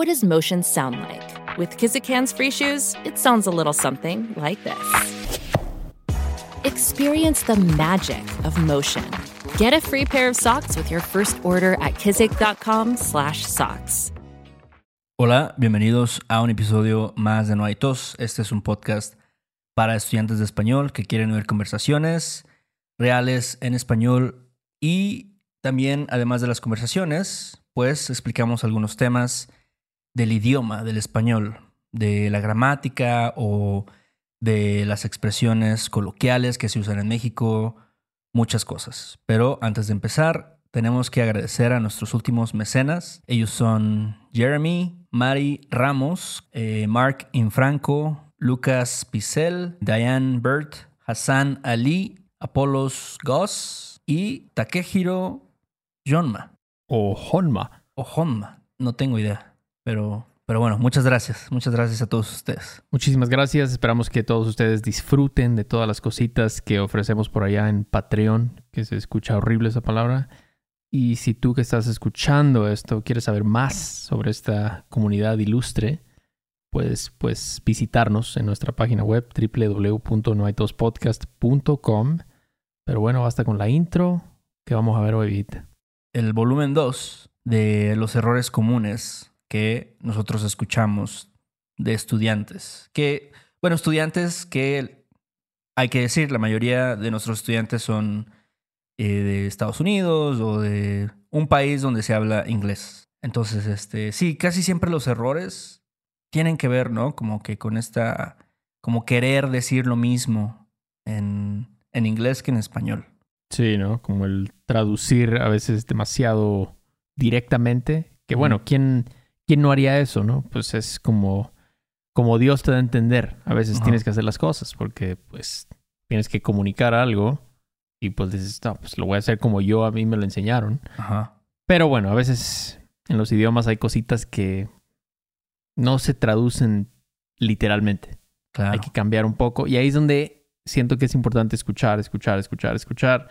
What does motion sound like? With Kizikans free shoes, it sounds a little something like this. Experience the magic of motion. Get a free pair of socks with your first order at kizik.com/socks. Hola, bienvenidos a un episodio más de No hay tos. Este es un podcast para estudiantes de español que quieren oír conversaciones reales en español y también, además de las conversaciones, pues explicamos algunos temas del idioma, del español, de la gramática o de las expresiones coloquiales que se usan en México, muchas cosas. Pero antes de empezar, tenemos que agradecer a nuestros últimos mecenas. Ellos son Jeremy, Mari Ramos, eh, Mark Infranco, Lucas Picel, Diane Burt, Hassan Ali, Apolos Goss y Takehiro Yonma. O Honma. O Honma, no tengo idea. Pero, pero bueno, muchas gracias. Muchas gracias a todos ustedes. Muchísimas gracias. Esperamos que todos ustedes disfruten de todas las cositas que ofrecemos por allá en Patreon, que se escucha horrible esa palabra. Y si tú que estás escuchando esto quieres saber más sobre esta comunidad ilustre, puedes pues visitarnos en nuestra página web www.noaitospodcast.com. Pero bueno, basta con la intro que vamos a ver hoy. El volumen 2 de los errores comunes que nosotros escuchamos de estudiantes. Que, bueno, estudiantes que hay que decir, la mayoría de nuestros estudiantes son eh, de Estados Unidos o de un país donde se habla inglés. Entonces, este, sí, casi siempre los errores tienen que ver, ¿no? Como que con esta, como querer decir lo mismo en, en inglés que en español. Sí, ¿no? Como el traducir a veces demasiado directamente. Que bueno, ¿quién, ¿quién no haría eso, no? Pues es como, como Dios te da a entender. A veces Ajá. tienes que hacer las cosas porque pues tienes que comunicar algo y pues dices, no, pues lo voy a hacer como yo a mí me lo enseñaron. Ajá. Pero bueno, a veces en los idiomas hay cositas que no se traducen literalmente. Claro. Hay que cambiar un poco. Y ahí es donde siento que es importante escuchar, escuchar, escuchar, escuchar.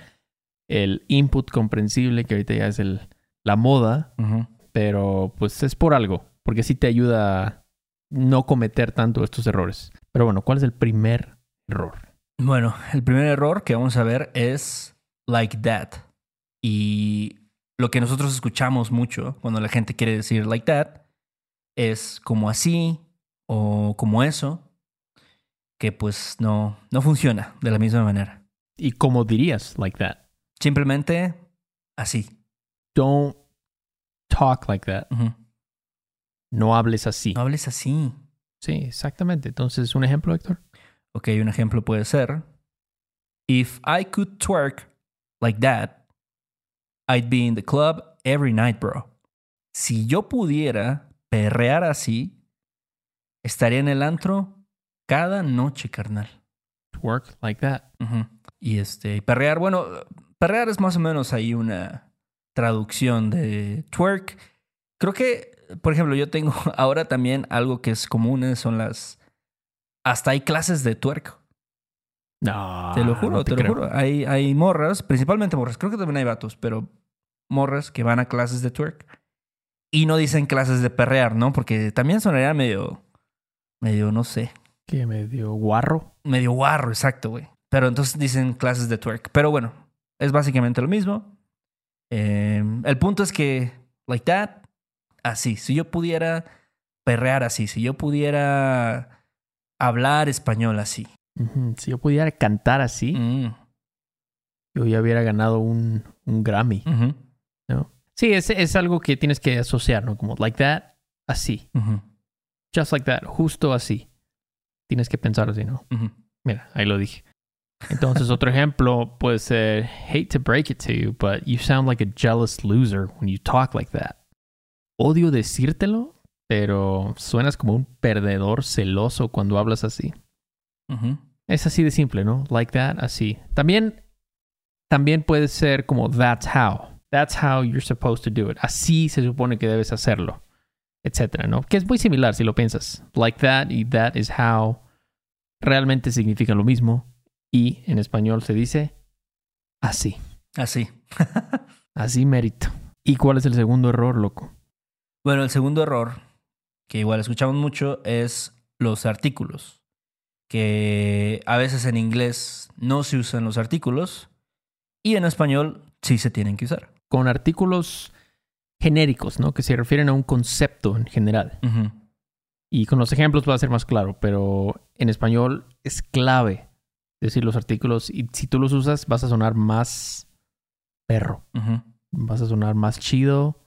El input comprensible, que ahorita ya es el, la moda, Ujú. Pero pues es por algo, porque sí te ayuda a no cometer tanto estos errores. Pero bueno, ¿cuál es el primer error? Bueno, el primer error que vamos a ver es like that. Y lo que nosotros escuchamos mucho cuando la gente quiere decir like that es como así o como eso, que pues no, no funciona de la misma manera. ¿Y cómo dirías like that? Simplemente así. Don't talk like that. No hables así. No hables así. Sí, exactamente. Entonces, un ejemplo, Héctor. Ok, un ejemplo puede ser: If I could twerk like that, I'd be in the club every night, bro. Si yo pudiera perrear así, estaría en el antro cada noche, carnal. Work like that. Ujú. Y este, perrear, bueno, perrear es más o menos ahí una traducción de twerk. Creo que, por ejemplo, yo tengo ahora también algo que es común, eh, son las. Hasta hay clases de twerk. No, Te lo juro, no te, lo juro. Hay, hay morras, principalmente morras, creo que también hay vatos, pero morras que van a clases de twerk y no dicen clases de perrear, ¿no? Porque también sonaría medio, medio, no sé, Que medio guarro. medio guarro, exacto, güey. Pero entonces dicen clases de twerk. Pero bueno, es básicamente lo mismo. Eh, el punto es que, like that, así. Si yo pudiera perrear así, si yo pudiera hablar español así. Si yo pudiera cantar así, Mm, yo ya hubiera ganado un, un Grammy, ¿no? Sí, es, es algo que tienes que asociar, ¿no? Como like that, así. Just like that, justo así. Tienes que pensar así, ¿no? Mira, ahí lo dije. Entonces, otro ejemplo puede ser, hate to break it to you, but you sound like a jealous loser when you talk like that. Odio decírtelo, pero suenas como un perdedor celoso cuando hablas así. Es así de simple, ¿no? Like that, así. También, también puede ser como that's how. That's how you're supposed to do it. Así se supone que debes hacerlo, etcétera, ¿no? Que es muy similar si lo piensas. Like that y that is how realmente significan lo mismo y en español se dice así. Así. Así mérito. ¿Y cuál es el segundo error, loco? Bueno, el segundo error, que igual escuchamos mucho, es los artículos. Que a veces en inglés no se usan los artículos y en español sí se tienen que usar. Con artículos genéricos, ¿no? Que se refieren a un concepto en general. Y con los ejemplos va a ser más claro, pero en español es clave decir los artículos y si tú los usas vas a sonar más perro, vas a sonar más chido,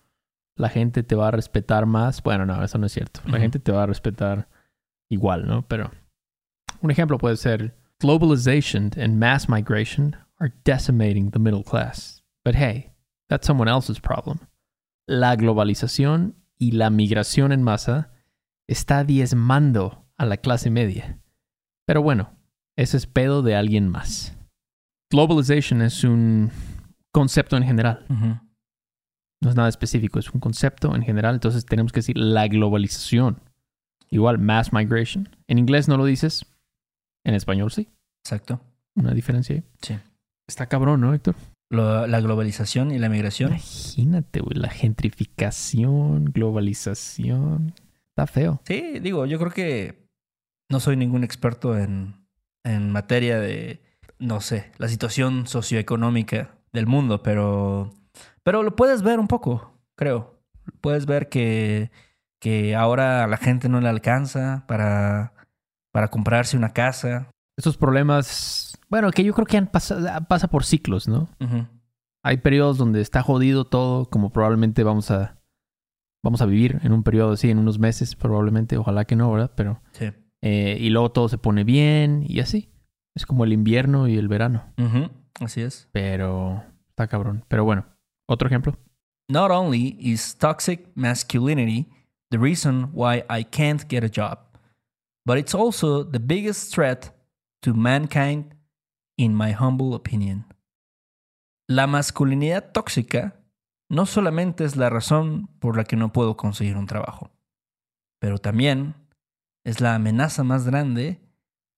la gente te va a respetar más. Bueno, no, eso no es cierto. La gente te va a respetar igual, ¿no? Pero un ejemplo puede ser globalization and mass migration are decimating the middle class. But hey, that's someone else's problem. La globalización y la migración en masa está diezmando a la clase media. Pero bueno, ese es pedo de alguien más. Globalization es un concepto en general, no es nada específico, es un concepto en general, entonces tenemos que decir la globalización. Igual, mass migration. En inglés no lo dices, en español sí. Exacto. Una diferencia ahí. Sí. Está cabrón, ¿no, Héctor? Lo- la globalización y la migración. Imagínate, güey, la gentrificación, globalización. Está feo. Sí, digo, yo creo que no soy ningún experto en, en materia de, no sé, la situación socioeconómica del mundo, pero, pero lo puedes ver un poco, creo. Puedes ver que, que ahora a la gente no le alcanza para, para comprarse una casa. Estos problemas, bueno, que yo creo que han pasado, pasa por ciclos, ¿no? Hay periodos donde está jodido todo, como probablemente vamos a vamos a vivir en un periodo así, en unos meses, probablemente, ojalá que no, ¿verdad? Pero Sí. Eh, y luego todo se pone bien y así. Es como el invierno y el verano, Ujú, Así es. pero está cabrón. Pero bueno, otro ejemplo. Not only is toxic masculinity the reason why I can't get a job, but it's also the biggest threat to mankind, in my humble opinion. La masculinidad tóxica no solamente es la razón por la que no puedo conseguir un trabajo, pero también es la amenaza más grande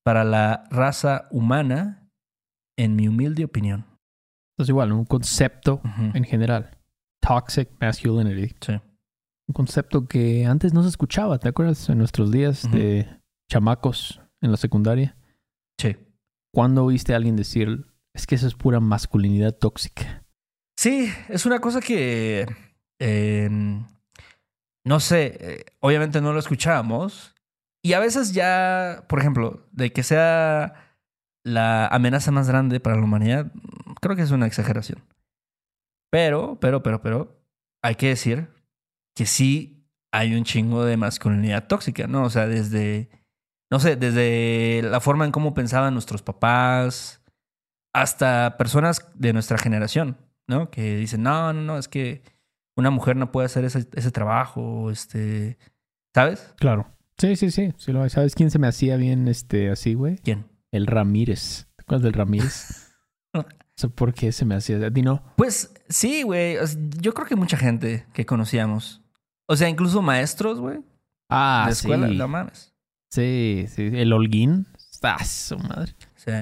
para la raza humana, en mi humilde opinión. Entonces igual, un concepto en general. Toxic masculinity. Sí. Un concepto que antes no se escuchaba, ¿te acuerdas? En nuestros días de chamacos en la secundaria. Sí. ¿Cuándo oíste a alguien decir, es que eso es pura masculinidad tóxica? Sí, es una cosa que eh, no sé, eh, obviamente no lo escuchábamos y a veces ya, por ejemplo, de que sea la amenaza más grande para la humanidad, creo que es una exageración. Pero, pero, pero, pero, hay que decir que sí hay un chingo de masculinidad tóxica, ¿no? O sea, desde, no sé, desde la forma en cómo pensaban nuestros papás hasta personas de nuestra generación, ¿no? Que dicen, no, no, no, es que una mujer no puede hacer ese, ese trabajo, este, ¿sabes? Claro. Sí, sí, sí. sí lo hay. ¿Sabes quién se me hacía bien este así, güey? ¿Quién? El Ramírez. ¿Te acuerdas del Ramírez? por qué se me hacía. A ti no. Pues sí, güey. Yo creo que mucha gente que conocíamos. O sea, incluso maestros, güey. Ah, de escuela, sí. no mames. Sí, sí. El Holguín. Ah, su madre. Sí.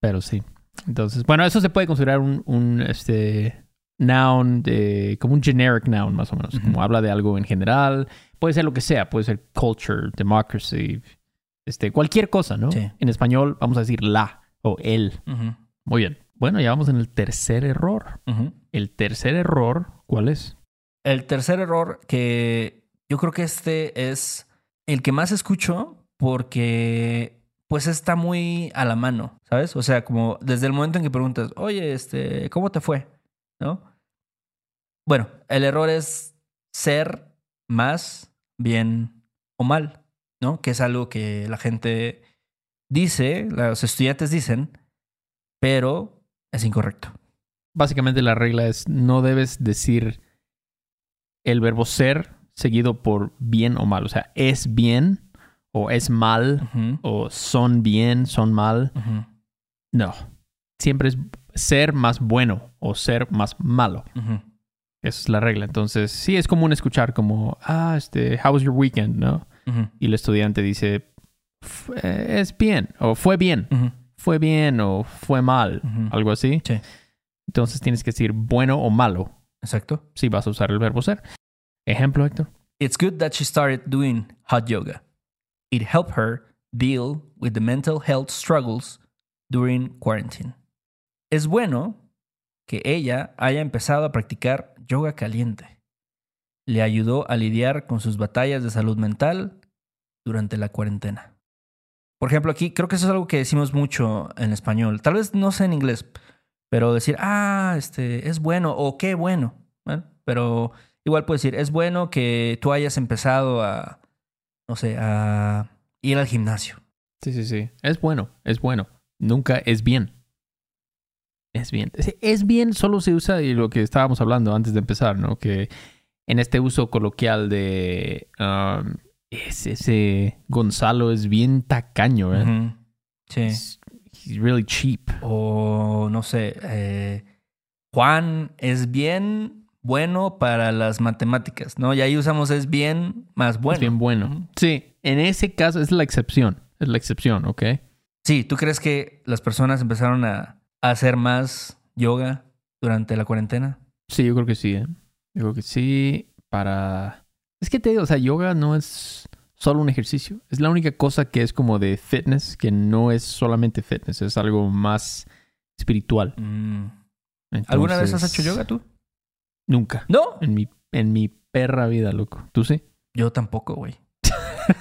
Pero sí. Entonces, bueno, eso se puede considerar un, un este, noun, de, como un generic noun, más o menos. Como habla de algo en general. Puede ser lo que sea. Puede ser culture, democracy, este, cualquier cosa, ¿no? Sí. En español vamos a decir la o el. Muy bien. Bueno, ya vamos en el tercer error. El tercer error, ¿cuál es? El tercer error que yo creo que este es el que más escucho porque pues está muy a la mano, ¿sabes? O sea, como desde el momento en que preguntas, oye, este, ¿cómo te fue? ¿No? Bueno, el error es ser más bien o mal, ¿no? Que es algo que la gente dice, los estudiantes dicen, pero es incorrecto. Básicamente la regla es no debes decir el verbo ser seguido por bien o mal. O sea, es bien o es mal o son bien, son mal. No. Siempre es ser más bueno o ser más malo. ujú. Esa es la regla. Entonces, sí es común escuchar como, ah, este, how was your weekend, ¿no? Y el estudiante dice, "F- eh, es bien o fue bien, fue bien o fue mal, algo así. Sí. Entonces tienes que decir bueno o malo Exacto. si vas a usar el verbo ser. Ejemplo, Héctor. It's good that she started doing hot yoga. It helped her deal with the mental health struggles during quarantine. Es bueno que ella haya empezado a practicar yoga caliente. Le ayudó a lidiar con sus batallas de salud mental durante la cuarentena. Por ejemplo, aquí creo que eso es algo que decimos mucho en español. Tal vez no sé en inglés, pero decir, ah, este, es bueno o qué bueno. Bueno, pero igual puedes decir, es bueno que tú hayas empezado a, no sé, a ir al gimnasio. Sí, sí, sí. Es bueno, es bueno. Nunca es bien. Es bien. Es- bien solo se usa y lo que estábamos hablando antes de empezar, ¿no? Que en este uso coloquial de um, es- ese Gonzalo es bien tacaño, ¿eh? Sí. He's- He's really cheap. O no sé, eh, Juan es bien bueno para las matemáticas, ¿no? Y ahí usamos es bien más bueno. Es bien bueno. Sí, en ese caso es la excepción. Es la excepción, ¿ok? Sí, ¿tú crees que las personas empezaron a hacer más yoga durante la cuarentena? Sí, yo creo que sí, ¿eh? Yo creo que sí. Para. Es que te digo, o sea, yoga no es solo un ejercicio. Es la única cosa que es como de fitness, que no es solamente fitness, es algo más espiritual. Mm. ¿Alguna vez has hecho yoga tú? Nunca. No. En mi, en mi perra vida, loco. ¿Tú sí? Yo tampoco, güey.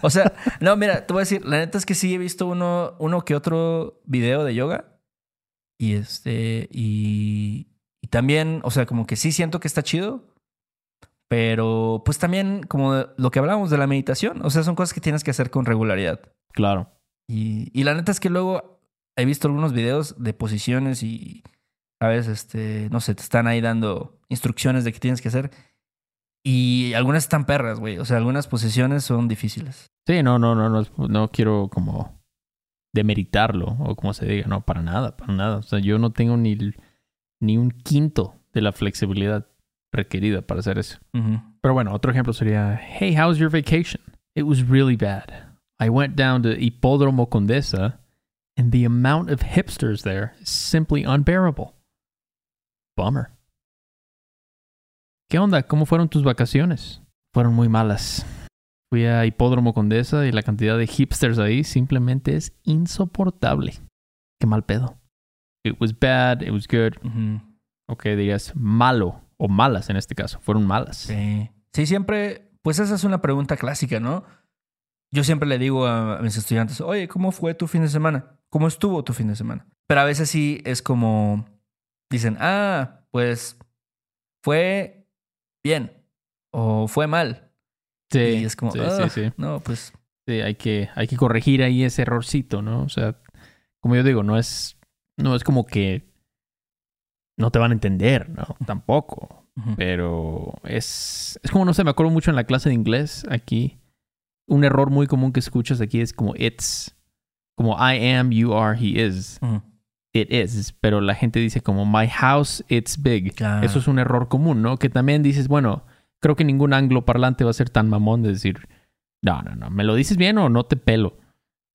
o sea, no, mira, te voy a decir, la neta es que sí he visto uno, uno que otro video de yoga. Y este, y, y también, o sea, como que sí siento que está chido. Pero pues también como lo que hablábamos de la meditación, o sea, son cosas que tienes que hacer con regularidad. Claro. Y, y la neta es que luego he visto algunos videos de posiciones y, ¿sabes? Este, no sé, te están ahí dando instrucciones de qué tienes que hacer. Y algunas están perras, güey. O sea, algunas posiciones son difíciles. Sí, no, no, no, no, no quiero como demeritarlo o como se diga, no, para nada, para nada. O sea, yo no tengo ni, ni un quinto de la flexibilidad requerida para hacer eso. Pero bueno, otro ejemplo sería, hey, how's your vacation? It was really bad. I went down to Hipódromo Condesa and the amount of hipsters there is simply unbearable. Bummer. ¿Qué onda? ¿Cómo fueron tus vacaciones? Fueron muy malas. Fui a Hipódromo Condesa y la cantidad de hipsters ahí simplemente es insoportable. Qué mal pedo. It was bad, it was good. Ok, dirías malo o malas en este caso. Fueron malas. Sí. Sí, siempre, pues esa es una pregunta clásica, ¿no? Yo siempre le digo a mis estudiantes, oye, ¿cómo fue tu fin de semana? ¿Cómo estuvo tu fin de semana? Pero a veces sí es como, dicen, ah, pues fue bien o fue mal. Sí, y es como, sí, "Ah, sí, sí. no, pues Sí, hay que, hay que corregir ahí ese errorcito, ¿no? O sea, como yo digo, no es, no es como que no te van a entender, ¿no? Tampoco. Pero es, es como, no sé, me acuerdo mucho en la clase de inglés aquí. Un error muy común que escuchas aquí es como it's, como I am, you are, he is, it is. Pero la gente dice como my house, it's big. Claro. Eso es un error común, ¿no? Que también dices, bueno, creo que ningún angloparlante va a ser tan mamón de decir, no, no, no, ¿me lo dices bien o no te pelo?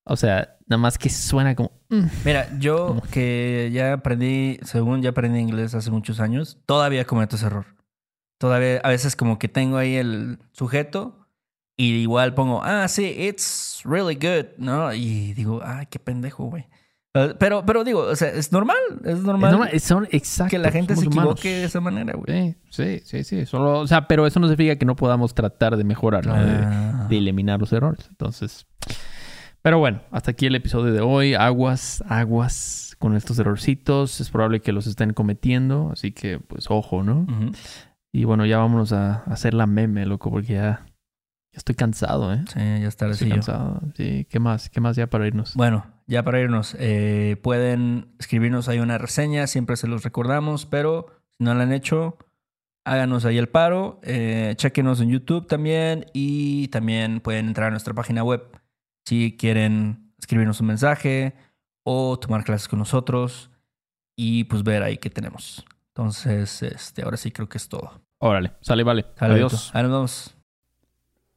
O sea, nada más que suena como... mm. Mira, yo que ya aprendí, según ya aprendí inglés hace muchos años, todavía cometo ese error. Todavía, a veces como que tengo ahí el sujeto y igual pongo, ah, sí, it's really good, ¿no? Y digo, ay, qué pendejo, güey. Eh, Pero, pero digo, o sea, es normal, es normal, Es normal, son que la gente se humanos. equivoque de esa manera, güey. Sí, sí, sí, sí. Solo, o sea, pero eso no significa que no podamos tratar de mejorar, ¿no? De- Ah. de eliminar los errores. Entonces, pero bueno, hasta aquí el episodio de hoy. Aguas, aguas con estos errorcitos. Es probable que los estén cometiendo, así que pues ojo, ¿no? Y bueno, ya vámonos a, a hacer la meme, loco, porque ya, ya estoy cansado, ¿eh? Sí, ya está Estoy cansado. Sí, ¿qué más? ¿Qué más ya para irnos? Bueno, ya para irnos, eh, pueden escribirnos ahí una reseña, siempre se los recordamos, pero si no la han hecho, háganos ahí el paro, eh, chequenos en YouTube también y también pueden entrar a nuestra página web si quieren escribirnos un mensaje o tomar clases con nosotros y pues ver ahí qué tenemos. Entonces, este, ahora sí creo que es todo. Órale, sale, vale. Sale, Adiós. Ahí nos vemos.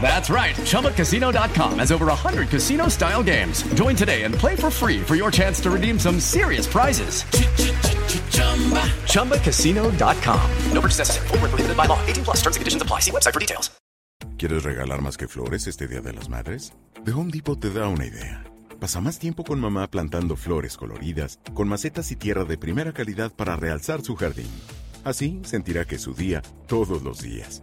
That's right. ChumbaCasino.com has over 100 casino style games. Join today and play for free for your chance to redeem some serious prizes. ChumbaCasino.com. No purchase necessary. Full prohibited by law. 18 plus terms and conditions apply. See website for details. ¿Quieres regalar más que flores este Día de las Madres? The Home Depot te da una idea. Pasa más tiempo con mamá plantando flores coloridas, con macetas y tierra de primera calidad para realzar su jardín. Así sentirá que es su día todos los días.